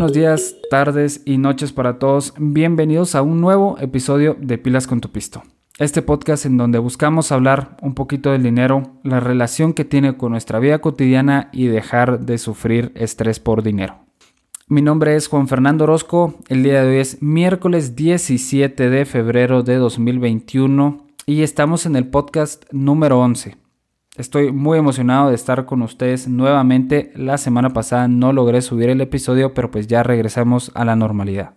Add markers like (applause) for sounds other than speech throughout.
buenos días, tardes y noches para todos. Bienvenidos a un nuevo episodio de Pilas con tu Pisto. Este podcast en donde buscamos hablar un poquito del dinero, la relación que tiene con nuestra vida cotidiana y dejar de sufrir estrés por dinero. Mi nombre es Juan Fernando Orozco. El día de hoy es miércoles 17 de febrero de 2021 y estamos en el podcast número 11. Estoy muy emocionado de estar con ustedes nuevamente. La semana pasada no logré subir el episodio, pero pues ya regresamos a la normalidad.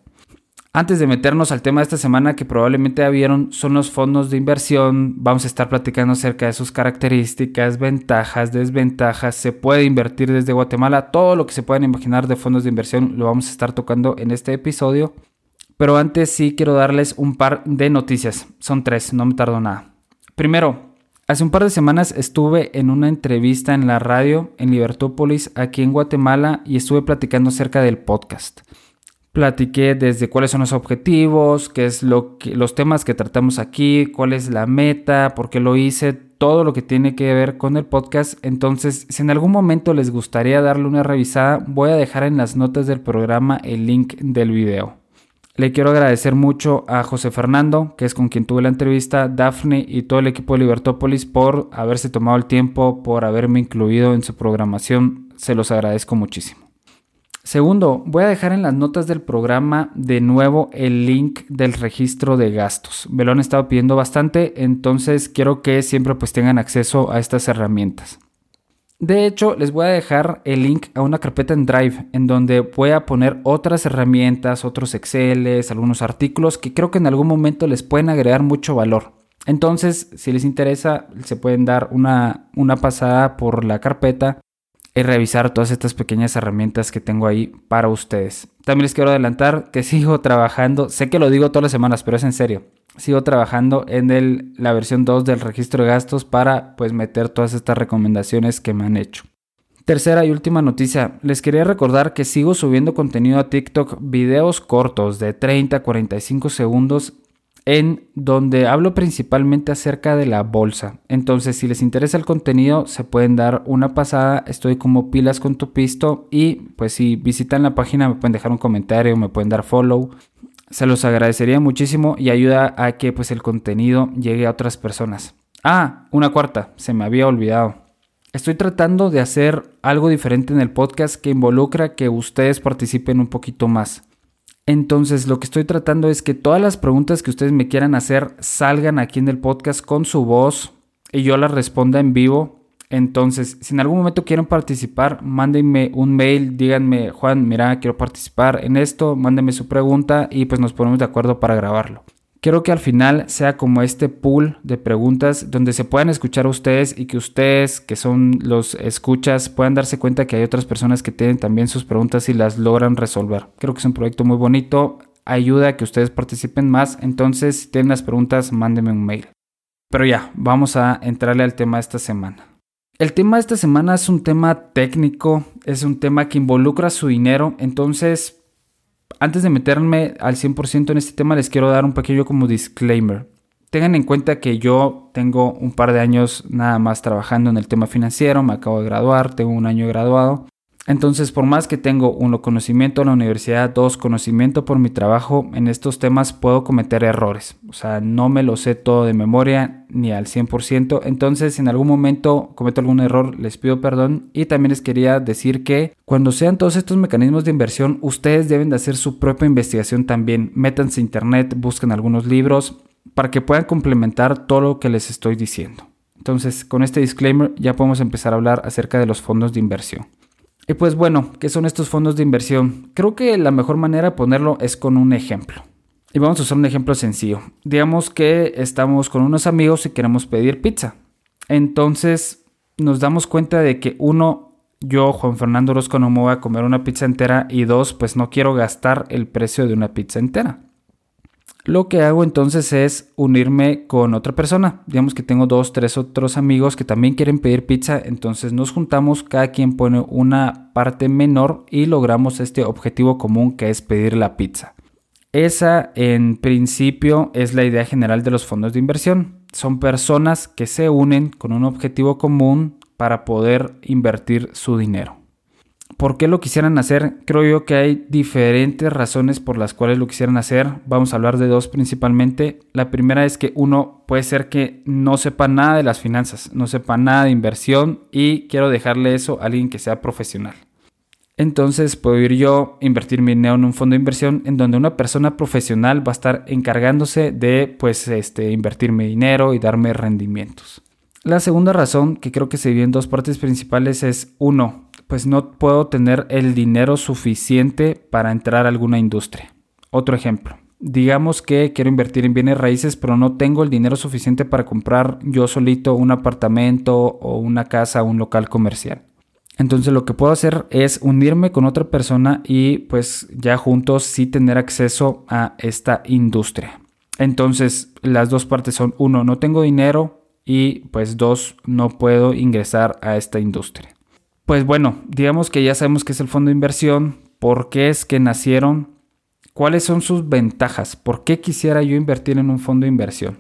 Antes de meternos al tema de esta semana que probablemente ya vieron, son los fondos de inversión. Vamos a estar platicando acerca de sus características, ventajas, desventajas. Se puede invertir desde Guatemala. Todo lo que se puedan imaginar de fondos de inversión lo vamos a estar tocando en este episodio. Pero antes sí quiero darles un par de noticias. Son tres, no me tardo nada. Primero, Hace un par de semanas estuve en una entrevista en la radio en Libertópolis, aquí en Guatemala, y estuve platicando acerca del podcast. Platiqué desde cuáles son los objetivos, qué es lo que, los temas que tratamos aquí, cuál es la meta, por qué lo hice, todo lo que tiene que ver con el podcast. Entonces, si en algún momento les gustaría darle una revisada, voy a dejar en las notas del programa el link del video. Le quiero agradecer mucho a José Fernando, que es con quien tuve la entrevista, Daphne y todo el equipo de Libertópolis por haberse tomado el tiempo, por haberme incluido en su programación. Se los agradezco muchísimo. Segundo, voy a dejar en las notas del programa de nuevo el link del registro de gastos. Me lo han estado pidiendo bastante, entonces quiero que siempre pues tengan acceso a estas herramientas. De hecho, les voy a dejar el link a una carpeta en Drive en donde voy a poner otras herramientas, otros Exceles, algunos artículos que creo que en algún momento les pueden agregar mucho valor. Entonces, si les interesa, se pueden dar una, una pasada por la carpeta y revisar todas estas pequeñas herramientas que tengo ahí para ustedes. También les quiero adelantar que (laughs) sigo trabajando, sé que lo digo todas las semanas, pero es en serio sigo trabajando en la versión 2 del registro de gastos para pues meter todas estas recomendaciones que me han hecho. Tercera y última noticia, les quería recordar que sigo subiendo contenido a TikTok, videos cortos de 30 a 45 segundos en donde hablo principalmente acerca de la bolsa. Entonces, si les interesa el contenido, se pueden dar una pasada. Estoy como pilas con tu pisto y pues si visitan la página me pueden dejar un comentario, me pueden dar follow se los agradecería muchísimo y ayuda a que pues el contenido llegue a otras personas. Ah, una cuarta, se me había olvidado. Estoy tratando de hacer algo diferente en el podcast que involucra que ustedes participen un poquito más. Entonces lo que estoy tratando es que todas las preguntas que ustedes me quieran hacer salgan aquí en el podcast con su voz y yo las responda en vivo entonces, si en algún momento quieren participar, mándenme un mail, díganme, Juan, mira, quiero participar en esto, mándenme su pregunta y pues nos ponemos de acuerdo para grabarlo. Quiero que al final sea como este pool de preguntas donde se puedan escuchar a ustedes y que ustedes, que son los escuchas, puedan darse cuenta que hay otras personas que tienen también sus preguntas y las logran resolver. Creo que es un proyecto muy bonito, ayuda a que ustedes participen más, entonces si tienen las preguntas, mándenme un mail. Pero ya, vamos a entrarle al tema de esta semana. El tema de esta semana es un tema técnico, es un tema que involucra su dinero, entonces antes de meterme al 100% en este tema les quiero dar un pequeño como disclaimer. Tengan en cuenta que yo tengo un par de años nada más trabajando en el tema financiero, me acabo de graduar, tengo un año graduado entonces, por más que tengo uno conocimiento en la universidad, dos conocimiento por mi trabajo en estos temas, puedo cometer errores. O sea, no me lo sé todo de memoria ni al 100%. Entonces, si en algún momento cometo algún error, les pido perdón. Y también les quería decir que cuando sean todos estos mecanismos de inversión, ustedes deben de hacer su propia investigación también. Métanse a internet, busquen algunos libros para que puedan complementar todo lo que les estoy diciendo. Entonces, con este disclaimer ya podemos empezar a hablar acerca de los fondos de inversión. Y pues bueno, ¿qué son estos fondos de inversión? Creo que la mejor manera de ponerlo es con un ejemplo. Y vamos a usar un ejemplo sencillo. Digamos que estamos con unos amigos y queremos pedir pizza. Entonces nos damos cuenta de que uno, yo, Juan Fernando Orozco, no me voy a comer una pizza entera y dos, pues no quiero gastar el precio de una pizza entera. Lo que hago entonces es unirme con otra persona. Digamos que tengo dos, tres otros amigos que también quieren pedir pizza. Entonces nos juntamos, cada quien pone una parte menor y logramos este objetivo común que es pedir la pizza. Esa en principio es la idea general de los fondos de inversión. Son personas que se unen con un objetivo común para poder invertir su dinero. ¿Por qué lo quisieran hacer? Creo yo que hay diferentes razones por las cuales lo quisieran hacer. Vamos a hablar de dos principalmente. La primera es que uno puede ser que no sepa nada de las finanzas, no sepa nada de inversión y quiero dejarle eso a alguien que sea profesional. Entonces puedo ir yo invertir mi dinero en un fondo de inversión en donde una persona profesional va a estar encargándose de pues este invertir mi dinero y darme rendimientos. La segunda razón que creo que se divide en dos partes principales es uno, pues no puedo tener el dinero suficiente para entrar a alguna industria. Otro ejemplo, digamos que quiero invertir en bienes raíces, pero no tengo el dinero suficiente para comprar yo solito un apartamento o una casa o un local comercial. Entonces lo que puedo hacer es unirme con otra persona y pues ya juntos sí tener acceso a esta industria. Entonces las dos partes son uno, no tengo dinero y pues dos, no puedo ingresar a esta industria. Pues bueno, digamos que ya sabemos qué es el fondo de inversión, por qué es que nacieron, cuáles son sus ventajas, por qué quisiera yo invertir en un fondo de inversión.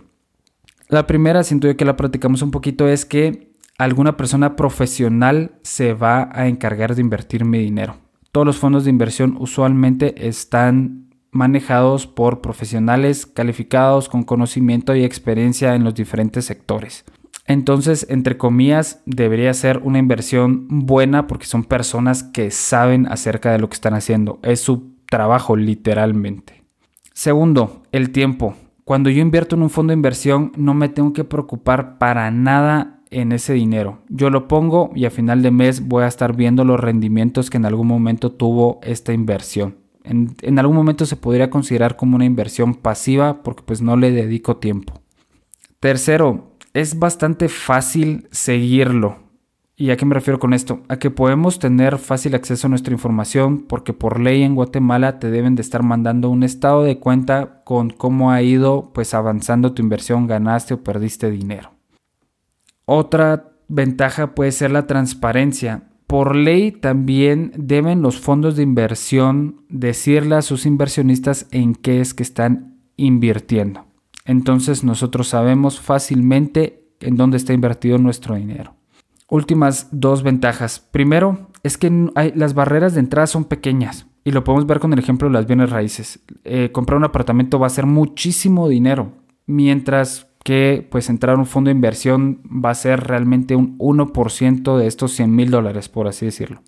La primera, siento yo que la practicamos un poquito, es que alguna persona profesional se va a encargar de invertir mi dinero. Todos los fondos de inversión usualmente están manejados por profesionales calificados con conocimiento y experiencia en los diferentes sectores. Entonces, entre comillas, debería ser una inversión buena porque son personas que saben acerca de lo que están haciendo. Es su trabajo literalmente. Segundo, el tiempo. Cuando yo invierto en un fondo de inversión no me tengo que preocupar para nada en ese dinero. Yo lo pongo y a final de mes voy a estar viendo los rendimientos que en algún momento tuvo esta inversión. En, algún momento se podría considerar como una inversión pasiva porque pues no le dedico tiempo. Tercero, es bastante fácil seguirlo. ¿Y a qué me refiero con esto? A que podemos tener fácil acceso a nuestra información porque por ley en Guatemala te deben de estar mandando un estado de cuenta con cómo ha ido pues avanzando tu inversión, ganaste o perdiste dinero. Otra ventaja puede ser la transparencia. Por ley también deben los fondos de inversión decirle a sus inversionistas en qué es que están invirtiendo. Entonces nosotros sabemos fácilmente en dónde está invertido nuestro dinero. Últimas dos ventajas. Primero es que las barreras de entrada son pequeñas y lo podemos ver con el ejemplo de las bienes raíces. Eh, comprar un apartamento va a ser muchísimo dinero, mientras que pues entrar a un fondo de inversión va a ser realmente un 1% de estos 100 mil dólares, por así decirlo.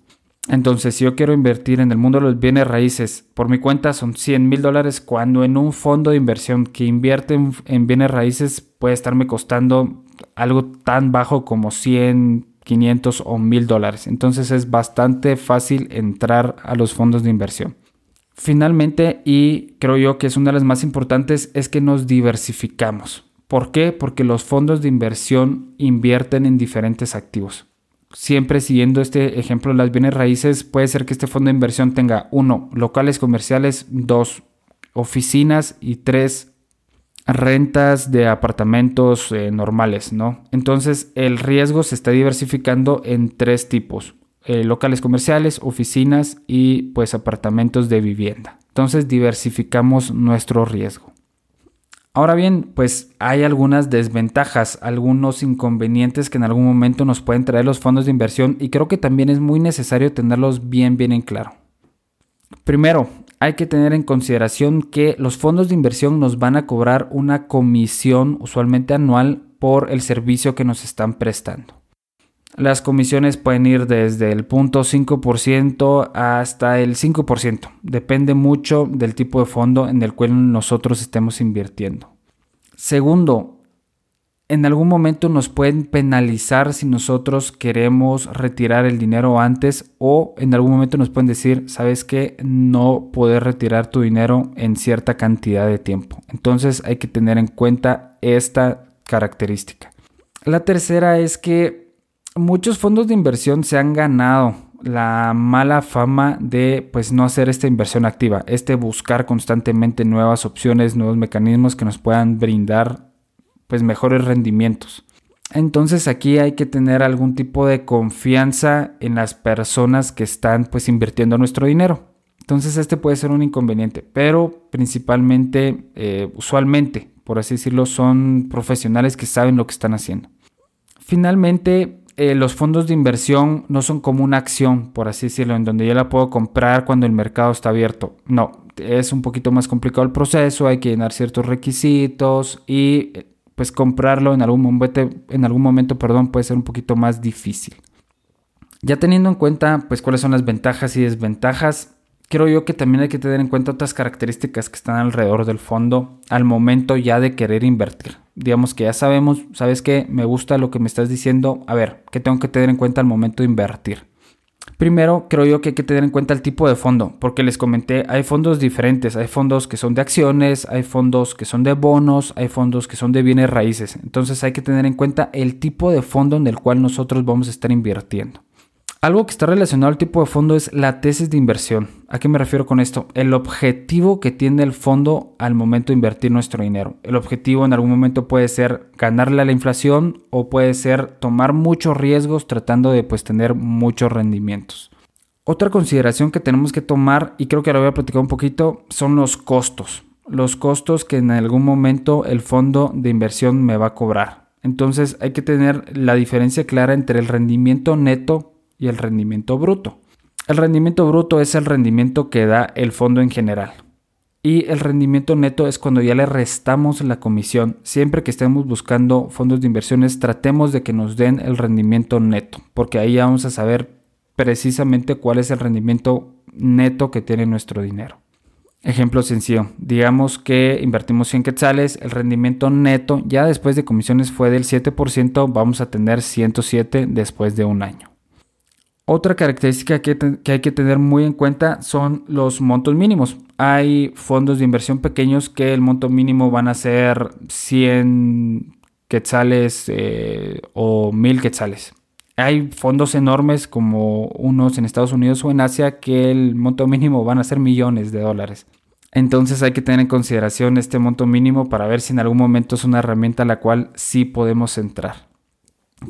Entonces, si yo quiero invertir en el mundo de los bienes raíces, por mi cuenta son 100 mil dólares, cuando en un fondo de inversión que invierte en, bienes raíces puede estarme costando algo tan bajo como 100, 500 o 1000 dólares. Entonces es bastante fácil entrar a los fondos de inversión. Finalmente, y creo yo que es una de las más importantes, es que nos diversificamos. ¿Por qué? Porque los fondos de inversión invierten en diferentes activos. Siempre siguiendo este ejemplo las bienes raíces, puede ser que este fondo de inversión tenga uno, locales comerciales, dos, oficinas y tres, rentas de apartamentos eh, normales, ¿no? Entonces el riesgo se está diversificando en tres tipos, eh, locales comerciales, oficinas y pues apartamentos de vivienda. Entonces diversificamos nuestro riesgo. Ahora bien, pues hay algunas desventajas, algunos inconvenientes que en algún momento nos pueden traer los fondos de inversión y creo que también es muy necesario tenerlos bien bien en claro. Primero, hay que tener en consideración que los fondos de inversión nos van a cobrar una comisión usualmente anual por el servicio que nos están prestando. Las comisiones pueden ir desde el 0.5% hasta el 5%. Depende mucho del tipo de fondo en el cual nosotros estemos invirtiendo. Segundo, en algún momento nos pueden penalizar si nosotros queremos retirar el dinero antes o en algún momento nos pueden decir, sabes que no puedes retirar tu dinero en cierta cantidad de tiempo. Entonces hay que tener en cuenta esta característica. La tercera es que muchos fondos de inversión se han ganado la mala fama de pues no hacer esta inversión activa, este buscar constantemente nuevas opciones, nuevos mecanismos que nos puedan brindar pues mejores rendimientos. Entonces aquí hay que tener algún tipo de confianza en las personas que están pues invirtiendo nuestro dinero. Entonces este puede ser un inconveniente, pero principalmente, eh, usualmente, por así decirlo, son profesionales que saben lo que están haciendo. Finalmente, eh, los fondos de inversión no son como una acción, por así decirlo, en donde yo la puedo comprar cuando el mercado está abierto. No, es un poquito más complicado el proceso, hay que llenar ciertos requisitos y pues comprarlo en algún momento, en algún momento perdón, puede ser un poquito más difícil. Ya teniendo en cuenta pues cuáles son las ventajas y desventajas, creo yo que también hay que tener en cuenta otras características que están alrededor del fondo al momento ya de querer invertir. Digamos que ya sabemos, sabes que me gusta lo que me estás diciendo, a ver, ¿qué tengo que tener en cuenta al momento de invertir? Primero, creo yo que hay que tener en cuenta el tipo de fondo, porque les comenté, hay fondos diferentes, hay fondos que son de acciones, hay fondos que son de bonos, hay fondos que son de bienes raíces. Entonces hay que tener en cuenta el tipo de fondo en el cual nosotros vamos a estar invirtiendo. Algo que está relacionado al tipo de fondo es la tesis de inversión. ¿A qué me refiero con esto? El objetivo que tiene el fondo al momento de invertir nuestro dinero. El objetivo en algún momento puede ser ganarle a la inflación o puede ser tomar muchos riesgos tratando de pues tener muchos rendimientos. Otra consideración que tenemos que tomar, y creo que ahora voy a platicar un poquito, son los costos. Los costos que en algún momento el fondo de inversión me va a cobrar. Entonces hay que tener la diferencia clara entre el rendimiento neto y el rendimiento bruto. El rendimiento bruto es el rendimiento que da el fondo en general. Y el rendimiento neto es cuando ya le restamos la comisión. Siempre que estemos buscando fondos de inversiones, tratemos de que nos den el rendimiento neto, porque ahí vamos a saber precisamente cuál es el rendimiento neto que tiene nuestro dinero. Ejemplo sencillo, digamos que invertimos 100 quetzales, el rendimiento neto ya después de comisiones fue del 7%, vamos a tener 107 después de un año. Otra característica que, hay que tener muy en cuenta son los montos mínimos. Hay fondos de inversión pequeños que el monto mínimo van a ser 100 quetzales eh, o 1000 quetzales. Hay fondos enormes como unos en Estados Unidos o en Asia que el monto mínimo van a ser millones de dólares. Entonces hay que tener en consideración este monto mínimo para ver si en algún momento es una herramienta a la cual sí podemos entrar.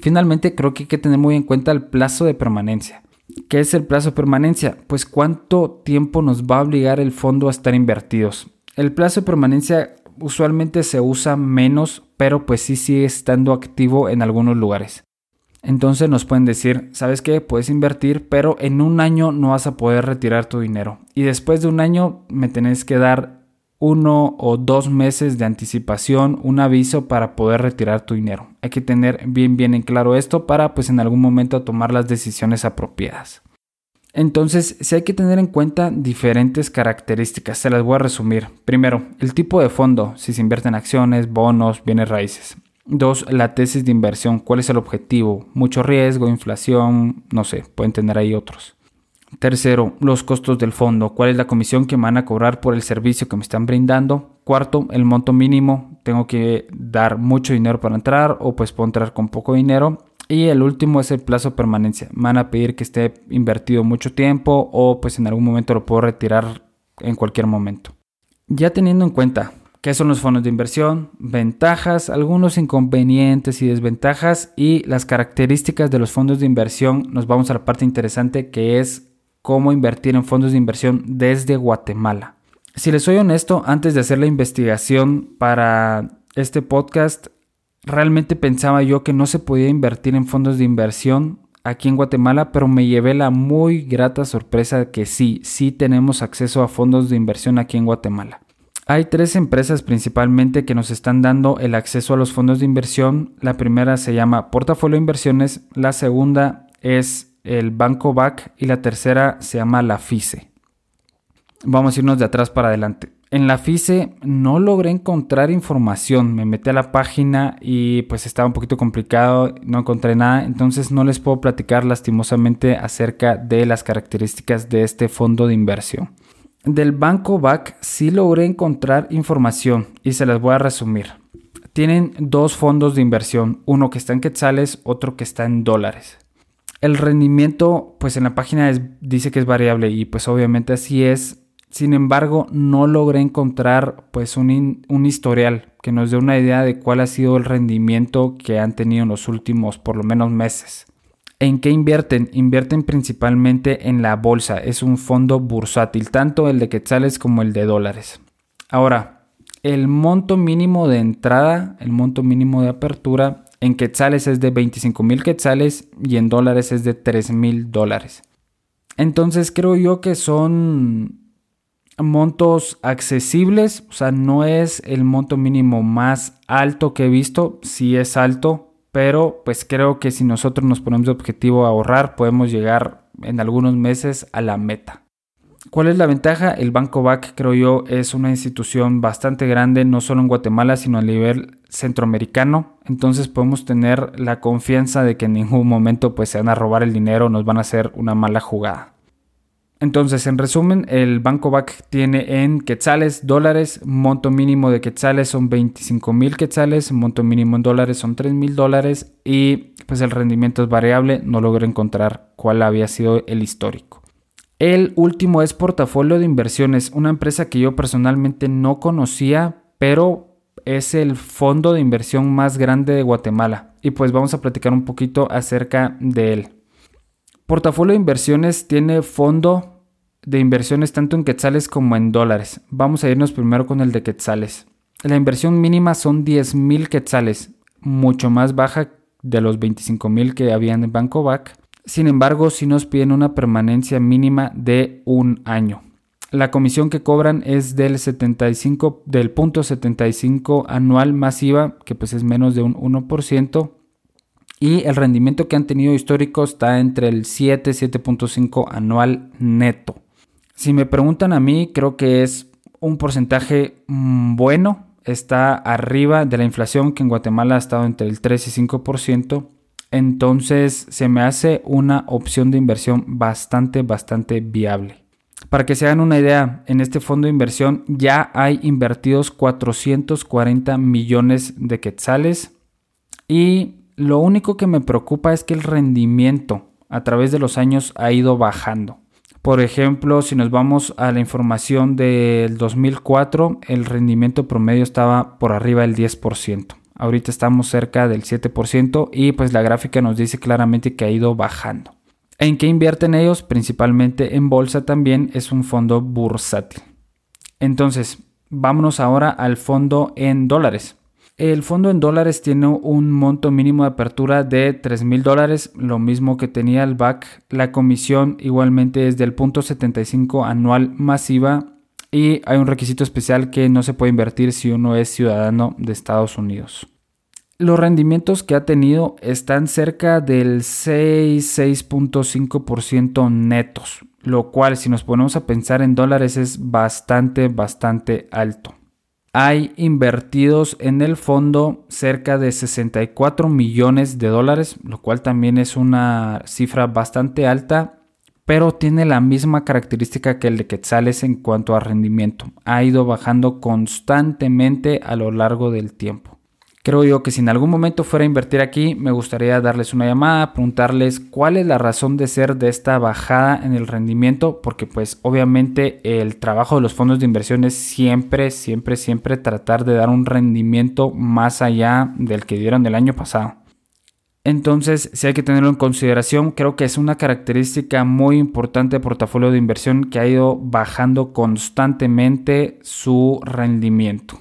Finalmente, creo que hay que tener muy en cuenta el plazo de permanencia. ¿Qué es el plazo de permanencia? Pues cuánto tiempo nos va a obligar el fondo a estar invertidos. El plazo de permanencia usualmente se usa menos, pero pues sí sigue estando activo en algunos lugares. Entonces nos pueden decir, ¿sabes qué? Puedes invertir, pero en un año no vas a poder retirar tu dinero. Y después de un año me tenés que dar uno o dos meses de anticipación, un aviso para poder retirar tu dinero. Hay que tener bien bien en claro esto para pues en algún momento tomar las decisiones apropiadas. Entonces, si hay que tener en cuenta diferentes características, se las voy a resumir. Primero, el tipo de fondo, si se invierte en acciones, bonos, bienes raíces. Dos, la tesis de inversión, cuál es el objetivo, mucho riesgo, inflación, no sé, pueden tener ahí otros. Tercero, los costos del fondo. ¿Cuál es la comisión que me van a cobrar por el servicio que me están brindando? Cuarto, el monto mínimo. Tengo que dar mucho dinero para entrar o pues puedo entrar con poco dinero. Y el último es el plazo de permanencia. Me van a pedir que esté invertido mucho tiempo o pues en algún momento lo puedo retirar en cualquier momento. Ya teniendo en cuenta qué son los fondos de inversión, ventajas, algunos inconvenientes y desventajas y las características de los fondos de inversión, nos vamos a la parte interesante que es cómo invertir en fondos de inversión desde Guatemala. Si les soy honesto, antes de hacer la investigación para este podcast, realmente pensaba yo que no se podía invertir en fondos de inversión aquí en Guatemala, pero me llevé la muy grata sorpresa de que sí, sí tenemos acceso a fondos de inversión aquí en Guatemala. Hay tres empresas principalmente que nos están dando el acceso a los fondos de inversión. La primera se llama Portafolio Inversiones, la segunda es el Banco BAC y la tercera se llama la FICE. Vamos a irnos de atrás para adelante. En la FICE no logré encontrar información, me metí a la página y pues estaba un poquito complicado, no encontré nada, entonces no les puedo platicar lastimosamente acerca de las características de este fondo de inversión. Del Banco BAC sí logré encontrar información y se las voy a resumir. Tienen dos fondos de inversión, uno que está en quetzales, otro que está en dólares. El rendimiento, pues en la página dice que es variable y pues obviamente así es. Sin embargo, no logré encontrar pues un, un, historial que nos dé una idea de cuál ha sido el rendimiento que han tenido en los últimos por lo menos meses. ¿En qué invierten? Invierten principalmente en la bolsa. Es un fondo bursátil, tanto el de quetzales como el de dólares. Ahora, el monto mínimo de entrada, el monto mínimo de apertura en quetzales es de 25 mil quetzales y en dólares es de 3 mil dólares. Entonces creo yo que son montos accesibles, o sea, no es el monto mínimo más alto que he visto, sí es alto, pero pues creo que si nosotros nos ponemos de objetivo ahorrar, podemos llegar en algunos meses a la meta. ¿Cuál es la ventaja? El Banco BAC, creo yo, es una institución bastante grande, no solo en Guatemala, sino a nivel centroamericano. Entonces podemos tener la confianza de que en ningún momento pues, se van a robar el dinero nos van a hacer una mala jugada. Entonces, en resumen, el Banco BAC tiene en quetzales, dólares, monto mínimo de quetzales son 25 mil quetzales, monto mínimo en dólares son 3 mil dólares y pues el rendimiento es variable, no logro encontrar cuál había sido el histórico. El último es Portafolio de Inversiones, una empresa que yo personalmente no conocía, pero es el fondo de inversión más grande de Guatemala. Y pues vamos a platicar un poquito acerca de él. Portafolio de inversiones tiene fondo de inversiones tanto en quetzales como en dólares. Vamos a irnos primero con el de quetzales. La inversión mínima son 10 mil quetzales, mucho más baja de los 25 mil que habían en Banco BAC. Sin embargo, si nos piden una permanencia mínima de un año. La comisión que cobran es del 75 del punto 75 anual masiva, que pues es menos de un 1%, y el rendimiento que han tenido histórico está entre el 7 7.5 anual neto. Si me preguntan a mí, creo que es un porcentaje mm, bueno, está arriba de la inflación que en Guatemala ha estado entre el 3 y 5%. Entonces se me hace una opción de inversión bastante, bastante viable. Para que se hagan una idea, en este fondo de inversión ya hay invertidos 440 millones de quetzales y lo único que me preocupa es que el rendimiento a través de los años ha ido bajando. Por ejemplo, si nos vamos a la información del 2004, el rendimiento promedio estaba por arriba del 10%. Ahorita estamos cerca del 7% y pues la gráfica nos dice claramente que ha ido bajando. ¿En qué invierten ellos? Principalmente en bolsa también es un fondo bursátil. Entonces, vámonos ahora al fondo en dólares. El fondo en dólares tiene un monto mínimo de apertura de 3 mil dólares, lo mismo que tenía el BAC. La comisión igualmente es del punto 75 anual masiva y hay un requisito especial que no se puede invertir si uno es ciudadano de Estados Unidos. Los rendimientos que ha tenido están cerca del 6-6.5% netos, lo cual si nos ponemos a pensar en dólares es bastante, bastante alto. Hay invertidos en el fondo cerca de 64 millones de dólares, lo cual también es una cifra bastante alta pero tiene la misma característica que el de Quetzales en cuanto a rendimiento. Ha ido bajando constantemente a lo largo del tiempo. Creo yo que si en algún momento fuera a invertir aquí, me gustaría darles una llamada, preguntarles cuál es la razón de ser de esta bajada en el rendimiento, porque pues obviamente el trabajo de los fondos de inversión es siempre, siempre, siempre tratar de dar un rendimiento más allá del que dieron el año pasado. Entonces, si hay que tenerlo en consideración, creo que es una característica muy importante de portafolio de inversión que ha ido bajando constantemente su rendimiento.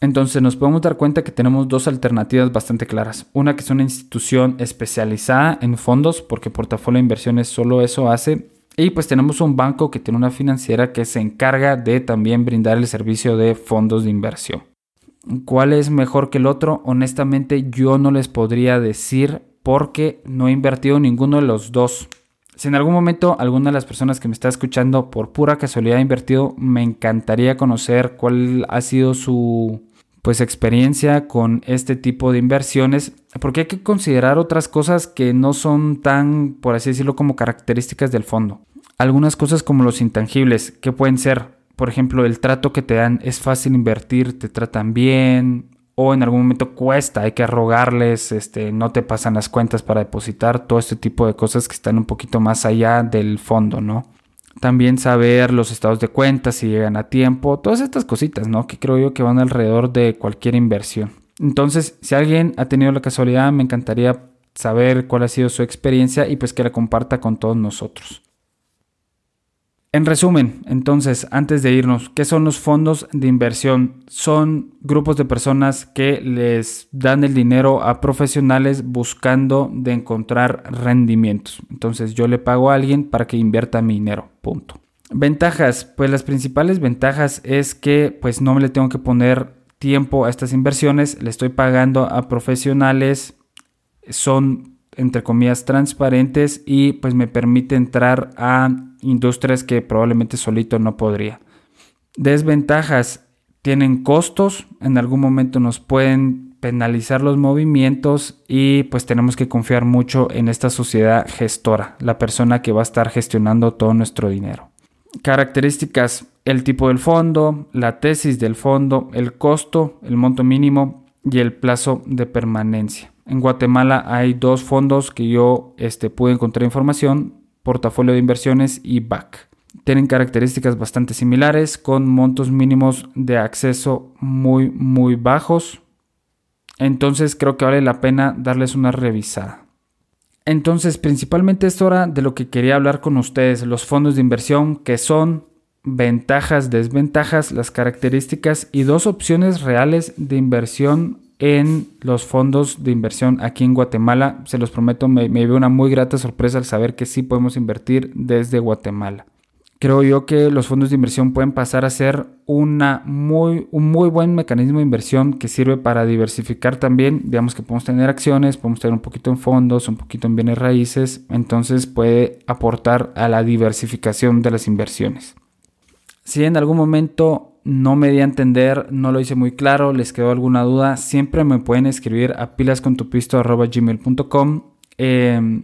Entonces nos podemos dar cuenta que tenemos dos alternativas bastante claras. Una que es una institución especializada en fondos, porque portafolio de inversiones solo eso hace. Y pues tenemos un banco que tiene una financiera que se encarga de también brindar el servicio de fondos de inversión. ¿Cuál es mejor que el otro? Honestamente yo no les podría decir porque no he invertido ninguno de los dos. Si en algún momento alguna de las personas que me está escuchando por pura casualidad ha invertido, me encantaría conocer cuál ha sido su pues experiencia con este tipo de inversiones, porque hay que considerar otras cosas que no son tan, por así decirlo, como características del fondo. Algunas cosas como los intangibles, que pueden ser por ejemplo, el trato que te dan es fácil invertir, te tratan bien, o en algún momento cuesta, hay que rogarles, este, no te pasan las cuentas para depositar, todo este tipo de cosas que están un poquito más allá del fondo, ¿no? También saber los estados de cuenta, si llegan a tiempo, todas estas cositas, ¿no? Que creo yo que van alrededor de cualquier inversión. Entonces, si alguien ha tenido la casualidad, me encantaría saber cuál ha sido su experiencia y pues que la comparta con todos nosotros. En resumen, entonces, antes de irnos, ¿qué son los fondos de inversión? Son grupos de personas que les dan el dinero a profesionales buscando de encontrar rendimientos. Entonces, yo le pago a alguien para que invierta mi dinero. Punto. Ventajas, pues las principales ventajas es que pues no me le tengo que poner tiempo a estas inversiones, le estoy pagando a profesionales, son entre comillas transparentes y pues me permite entrar a industrias que probablemente solito no podría. Desventajas, tienen costos, en algún momento nos pueden penalizar los movimientos y pues tenemos que confiar mucho en esta sociedad gestora, la persona que va a estar gestionando todo nuestro dinero. Características, el tipo del fondo, la tesis del fondo, el costo, el monto mínimo y el plazo de permanencia. En Guatemala hay dos fondos que yo este, pude encontrar información, portafolio de inversiones y BAC. Tienen características bastante similares con montos mínimos de acceso muy muy bajos. Entonces creo que vale la pena darles una revisada. Entonces principalmente es hora de lo que quería hablar con ustedes, los fondos de inversión que son ventajas, desventajas, las características y dos opciones reales de inversión en los fondos de inversión aquí en Guatemala. Se los prometo, me, me una muy grata sorpresa al saber que sí podemos invertir desde Guatemala. Creo yo que los fondos de inversión pueden pasar a ser una muy, un muy buen mecanismo de inversión que sirve para diversificar también. Digamos que podemos tener acciones, podemos tener un poquito en fondos, un poquito en bienes raíces. Entonces puede aportar a la diversificación de las inversiones. Si en algún momento no me di a entender, no lo hice muy claro, les quedó alguna duda, siempre me pueden escribir a pilascontupisto.gmail.com. Eh,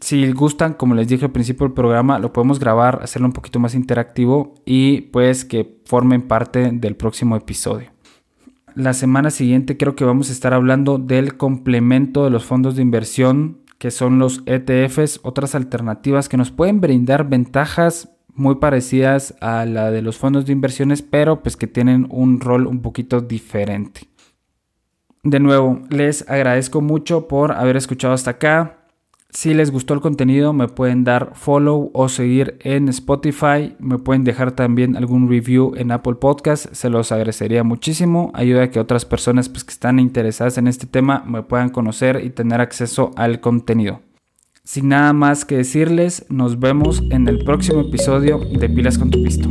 si gustan, como les dije al principio del programa, lo podemos grabar, hacerlo un poquito más interactivo y pues que formen parte del próximo episodio. La semana siguiente creo que vamos a estar hablando del complemento de los fondos de inversión que son los ETFs, otras alternativas que nos pueden brindar ventajas muy parecidas a la de los fondos de inversiones, pero pues que tienen un rol un poquito diferente. De nuevo, les agradezco mucho por haber escuchado hasta acá. Si les gustó el contenido, me pueden dar follow o seguir en Spotify. Me pueden dejar también algún review en Apple Podcast. Se los agradecería muchísimo. Ayuda a que otras personas pues, que están interesadas en este tema me puedan conocer y tener acceso al contenido. Sin nada más que decirles, nos vemos en el próximo episodio de Pilas con tu Pisto.